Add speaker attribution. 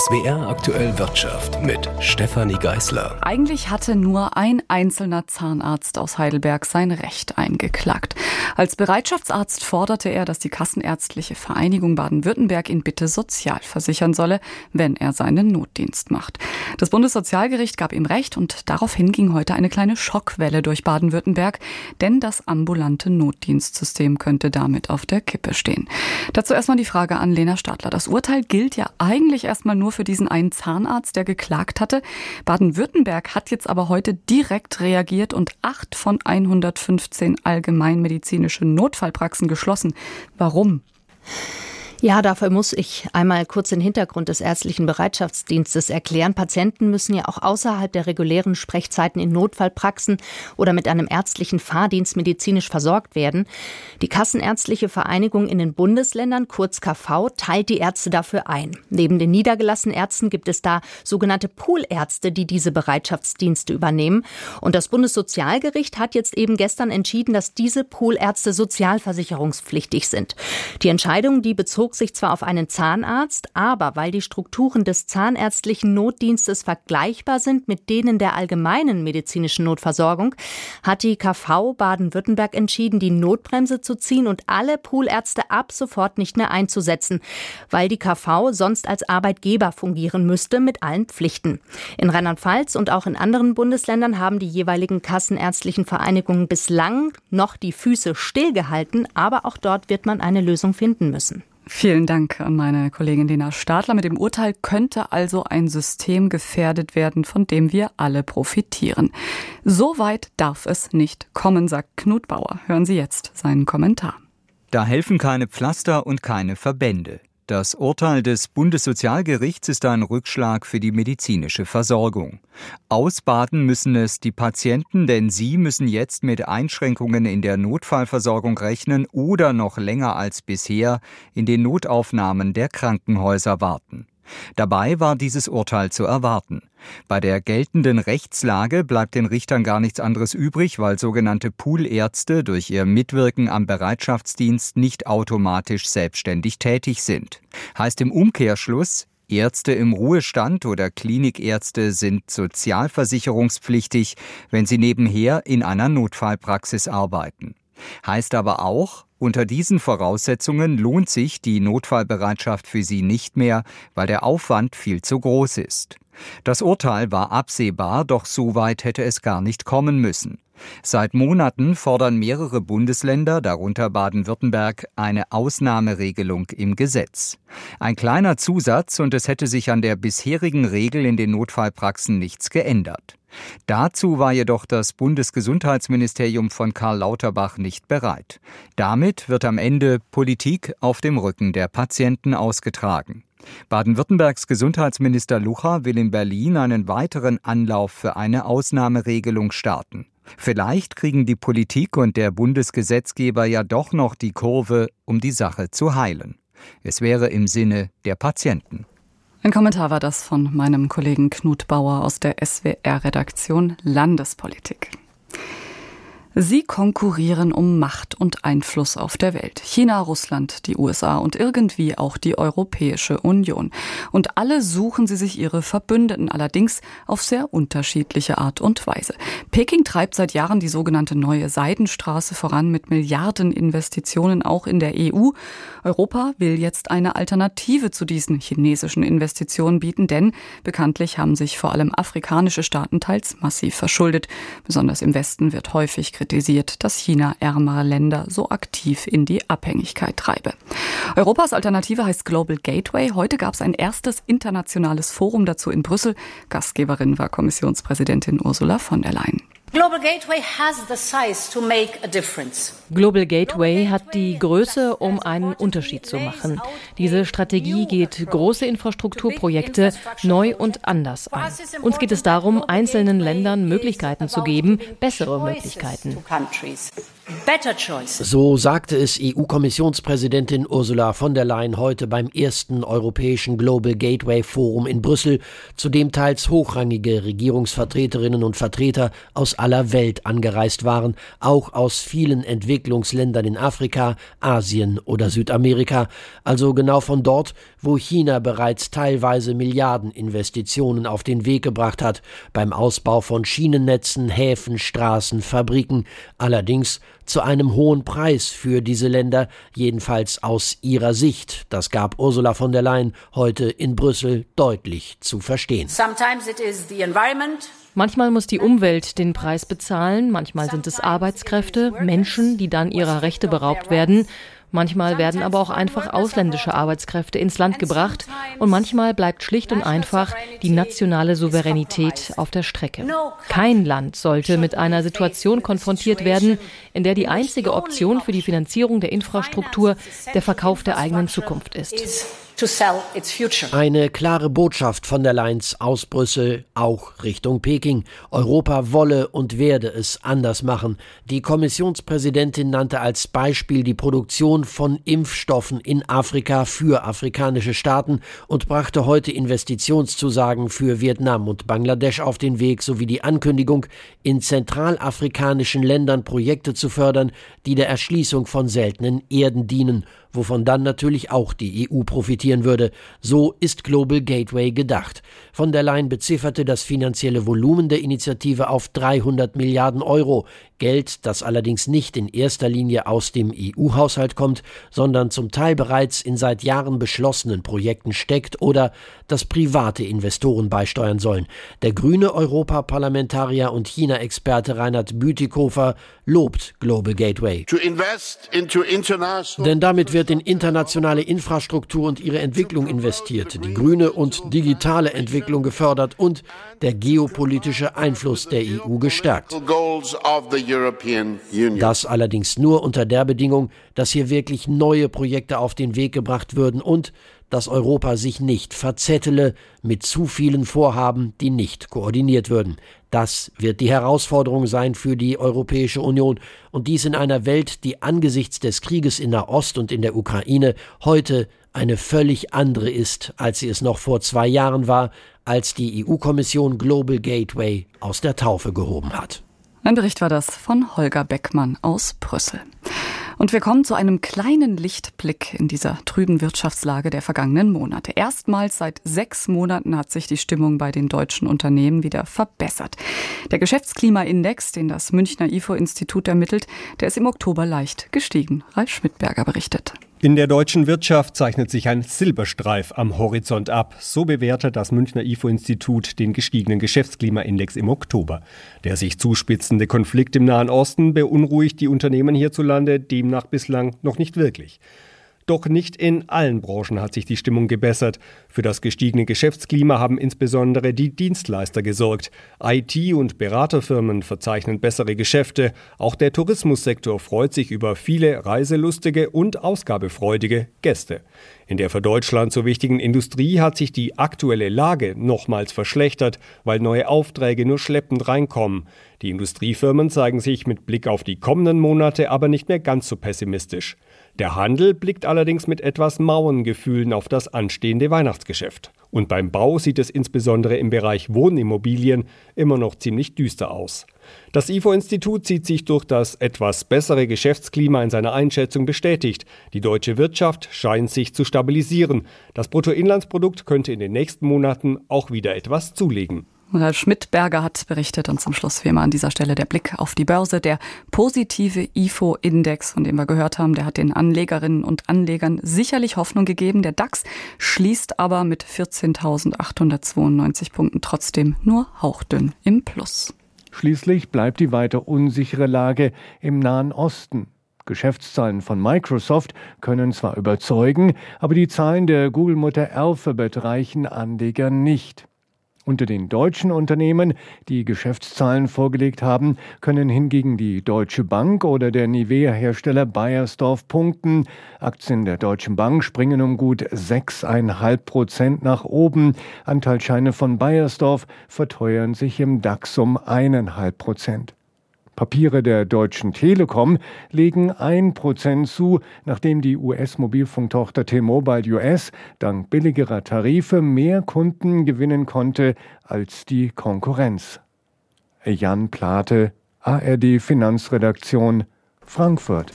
Speaker 1: SWR aktuell Wirtschaft mit Stefanie Geißler.
Speaker 2: Eigentlich hatte nur ein einzelner Zahnarzt aus Heidelberg sein Recht eingeklagt. Als Bereitschaftsarzt forderte er, dass die Kassenärztliche Vereinigung Baden-Württemberg ihn bitte sozial versichern solle, wenn er seinen Notdienst macht. Das Bundessozialgericht gab ihm Recht und daraufhin ging heute eine kleine Schockwelle durch Baden-Württemberg, denn das ambulante Notdienstsystem könnte damit auf der Kippe stehen. Dazu erstmal die Frage an Lena Stadler. Das Urteil gilt ja eigentlich erst erstmal nur für diesen einen Zahnarzt, der geklagt hatte. Baden-Württemberg hat jetzt aber heute direkt reagiert und acht von 115 allgemeinmedizinischen Notfallpraxen geschlossen. Warum?
Speaker 3: Ja, dafür muss ich einmal kurz den Hintergrund des ärztlichen Bereitschaftsdienstes erklären. Patienten müssen ja auch außerhalb der regulären Sprechzeiten in Notfallpraxen oder mit einem ärztlichen Fahrdienst medizinisch versorgt werden. Die Kassenärztliche Vereinigung in den Bundesländern, kurz KV, teilt die Ärzte dafür ein. Neben den niedergelassenen Ärzten gibt es da sogenannte Poolärzte, die diese Bereitschaftsdienste übernehmen. Und das Bundessozialgericht hat jetzt eben gestern entschieden, dass diese Poolärzte sozialversicherungspflichtig sind. Die Entscheidung, die bezog bezog sich zwar auf einen Zahnarzt, aber weil die Strukturen des zahnärztlichen Notdienstes vergleichbar sind mit denen der allgemeinen medizinischen Notversorgung, hat die KV Baden-Württemberg entschieden, die Notbremse zu ziehen und alle Poolärzte ab sofort nicht mehr einzusetzen, weil die KV sonst als Arbeitgeber fungieren müsste mit allen Pflichten. In Rheinland-Pfalz und auch in anderen Bundesländern haben die jeweiligen kassenärztlichen Vereinigungen bislang noch die Füße stillgehalten, aber auch dort wird man eine Lösung finden müssen.
Speaker 2: Vielen Dank an meine Kollegin Lena Stadler. Mit dem Urteil könnte also ein System gefährdet werden, von dem wir alle profitieren. So weit darf es nicht kommen, sagt Knut Bauer. Hören Sie jetzt seinen Kommentar.
Speaker 4: Da helfen keine Pflaster und keine Verbände. Das Urteil des Bundessozialgerichts ist ein Rückschlag für die medizinische Versorgung. Ausbaden müssen es die Patienten, denn sie müssen jetzt mit Einschränkungen in der Notfallversorgung rechnen oder noch länger als bisher in den Notaufnahmen der Krankenhäuser warten. Dabei war dieses Urteil zu erwarten. Bei der geltenden Rechtslage bleibt den Richtern gar nichts anderes übrig, weil sogenannte Poolärzte durch ihr Mitwirken am Bereitschaftsdienst nicht automatisch selbstständig tätig sind. Heißt im Umkehrschluss, Ärzte im Ruhestand oder Klinikärzte sind sozialversicherungspflichtig, wenn sie nebenher in einer Notfallpraxis arbeiten. Heißt aber auch, unter diesen Voraussetzungen lohnt sich die Notfallbereitschaft für sie nicht mehr, weil der Aufwand viel zu groß ist. Das Urteil war absehbar, doch so weit hätte es gar nicht kommen müssen. Seit Monaten fordern mehrere Bundesländer, darunter Baden-Württemberg, eine Ausnahmeregelung im Gesetz. Ein kleiner Zusatz und es hätte sich an der bisherigen Regel in den Notfallpraxen nichts geändert. Dazu war jedoch das Bundesgesundheitsministerium von Karl Lauterbach nicht bereit. Damit wird am Ende Politik auf dem Rücken der Patienten ausgetragen. Baden-Württembergs Gesundheitsminister Lucha will in Berlin einen weiteren Anlauf für eine Ausnahmeregelung starten. Vielleicht kriegen die Politik und der Bundesgesetzgeber ja doch noch die Kurve, um die Sache zu heilen. Es wäre im Sinne der Patienten.
Speaker 2: Ein Kommentar war das von meinem Kollegen Knut Bauer aus der SWR-Redaktion Landespolitik. Sie konkurrieren um Macht und Einfluss auf der Welt. China, Russland, die USA und irgendwie auch die Europäische Union. Und alle suchen sie sich ihre Verbündeten, allerdings auf sehr unterschiedliche Art und Weise. Peking treibt seit Jahren die sogenannte neue Seidenstraße voran mit Milliardeninvestitionen auch in der EU. Europa will jetzt eine Alternative zu diesen chinesischen Investitionen bieten, denn bekanntlich haben sich vor allem afrikanische Staaten teils massiv verschuldet. Besonders im Westen wird häufig kritisiert, dass China ärmere Länder so aktiv in die Abhängigkeit treibe. Europas Alternative heißt Global Gateway. Heute gab es ein erstes internationales Forum dazu in Brüssel. Gastgeberin war Kommissionspräsidentin Ursula von der Leyen.
Speaker 5: Global Gateway has the size to make a difference.
Speaker 6: Global Gateway hat die Größe, um einen Unterschied zu machen. Diese Strategie geht große Infrastrukturprojekte neu und anders an. Uns geht es darum, einzelnen Ländern Möglichkeiten zu geben, bessere Möglichkeiten.
Speaker 7: So sagte es EU-Kommissionspräsidentin Ursula von der Leyen heute beim ersten europäischen Global Gateway Forum in Brüssel, zu dem teils hochrangige Regierungsvertreterinnen und Vertreter aus aller Welt angereist waren, auch aus vielen Entwicklungsländern in Afrika, Asien oder Südamerika, also genau von dort, wo China bereits teilweise Milliardeninvestitionen auf den Weg gebracht hat, beim Ausbau von Schienennetzen, Häfen, Straßen, Fabriken, allerdings zu einem hohen Preis für diese Länder, jedenfalls aus ihrer Sicht. Das gab Ursula von der Leyen heute in Brüssel deutlich zu verstehen.
Speaker 6: Manchmal muss die Umwelt den Preis bezahlen, manchmal sind es Arbeitskräfte, Menschen, die dann ihrer Rechte beraubt werden. Manchmal werden aber auch einfach ausländische Arbeitskräfte ins Land gebracht und manchmal bleibt schlicht und einfach die nationale Souveränität auf der Strecke. Kein Land sollte mit einer Situation konfrontiert werden, in der die einzige Option für die Finanzierung der Infrastruktur der Verkauf der eigenen Zukunft ist.
Speaker 7: Eine klare Botschaft von der Leyen's aus Brüssel, auch Richtung Peking. Europa wolle und werde es anders machen. Die Kommissionspräsidentin nannte als Beispiel die Produktion von Impfstoffen in Afrika für afrikanische Staaten und brachte heute Investitionszusagen für Vietnam und Bangladesch auf den Weg sowie die Ankündigung, in zentralafrikanischen Ländern Projekte zu fördern, die der Erschließung von seltenen Erden dienen wovon dann natürlich auch die EU profitieren würde. So ist Global Gateway gedacht. Von der Leyen bezifferte das finanzielle Volumen der Initiative auf 300 Milliarden Euro. Geld, das allerdings nicht in erster Linie aus dem EU-Haushalt kommt, sondern zum Teil bereits in seit Jahren beschlossenen Projekten steckt oder das private Investoren beisteuern sollen. Der grüne Europaparlamentarier und China-Experte Reinhard Bütikofer lobt Global Gateway. Denn damit wird in internationale Infrastruktur und ihre Entwicklung investiert, die grüne und digitale Entwicklung gefördert und der geopolitische Einfluss der EU gestärkt. Das allerdings nur unter der Bedingung, dass hier wirklich neue Projekte auf den Weg gebracht würden und dass Europa sich nicht verzettele mit zu vielen Vorhaben, die nicht koordiniert würden. Das wird die Herausforderung sein für die Europäische Union und dies in einer Welt, die angesichts des Krieges in Nahost und in der Ukraine heute eine völlig andere ist, als sie es noch vor zwei Jahren war, als die EU-Kommission Global Gateway aus der Taufe gehoben hat.
Speaker 2: Ein Bericht war das von Holger Beckmann aus Brüssel. Und wir kommen zu einem kleinen Lichtblick in dieser trüben Wirtschaftslage der vergangenen Monate. Erstmals seit sechs Monaten hat sich die Stimmung bei den deutschen Unternehmen wieder verbessert. Der Geschäftsklimaindex, den das Münchner IFO-Institut ermittelt, der ist im Oktober leicht gestiegen. Ralf Schmidberger berichtet.
Speaker 8: In der deutschen Wirtschaft zeichnet sich ein Silberstreif am Horizont ab. So bewertet das Münchner IFO-Institut den gestiegenen Geschäftsklimaindex im Oktober. Der sich zuspitzende Konflikt im Nahen Osten beunruhigt die Unternehmen hierzulande demnach bislang noch nicht wirklich. Doch nicht in allen Branchen hat sich die Stimmung gebessert. Für das gestiegene Geschäftsklima haben insbesondere die Dienstleister gesorgt. IT- und Beraterfirmen verzeichnen bessere Geschäfte. Auch der Tourismussektor freut sich über viele reiselustige und ausgabefreudige Gäste. In der für Deutschland so wichtigen Industrie hat sich die aktuelle Lage nochmals verschlechtert, weil neue Aufträge nur schleppend reinkommen. Die Industriefirmen zeigen sich mit Blick auf die kommenden Monate aber nicht mehr ganz so pessimistisch. Der Handel blickt allerdings mit etwas mauen Gefühlen auf das anstehende Weihnachtsgeschäft. Und beim Bau sieht es insbesondere im Bereich Wohnimmobilien immer noch ziemlich düster aus. Das IFO-Institut sieht sich durch das etwas bessere Geschäftsklima in seiner Einschätzung bestätigt. Die deutsche Wirtschaft scheint sich zu stabilisieren. Das Bruttoinlandsprodukt könnte in den nächsten Monaten auch wieder etwas zulegen.
Speaker 2: Ralf Schmidberger hat berichtet und zum Schluss wie immer an dieser Stelle der Blick auf die Börse. Der positive IFO-Index, von dem wir gehört haben, der hat den Anlegerinnen und Anlegern sicherlich Hoffnung gegeben. Der DAX schließt aber mit 14.892 Punkten trotzdem nur hauchdünn im Plus.
Speaker 9: Schließlich bleibt die weiter unsichere Lage im Nahen Osten. Geschäftszahlen von Microsoft können zwar überzeugen, aber die Zahlen der Google-Mutter Alphabet reichen Anlegern nicht. Unter den deutschen Unternehmen, die Geschäftszahlen vorgelegt haben, können hingegen die Deutsche Bank oder der Nivea-Hersteller Bayersdorf punkten. Aktien der Deutschen Bank springen um gut 6,5 Prozent nach oben. Anteilscheine von Bayersdorf verteuern sich im DAX um 1,5 Prozent. Papiere der Deutschen Telekom legen 1% zu, nachdem die US-Mobilfunktochter T-Mobile US dank billigerer Tarife mehr Kunden gewinnen konnte als die Konkurrenz. Jan Plate, ARD Finanzredaktion, Frankfurt.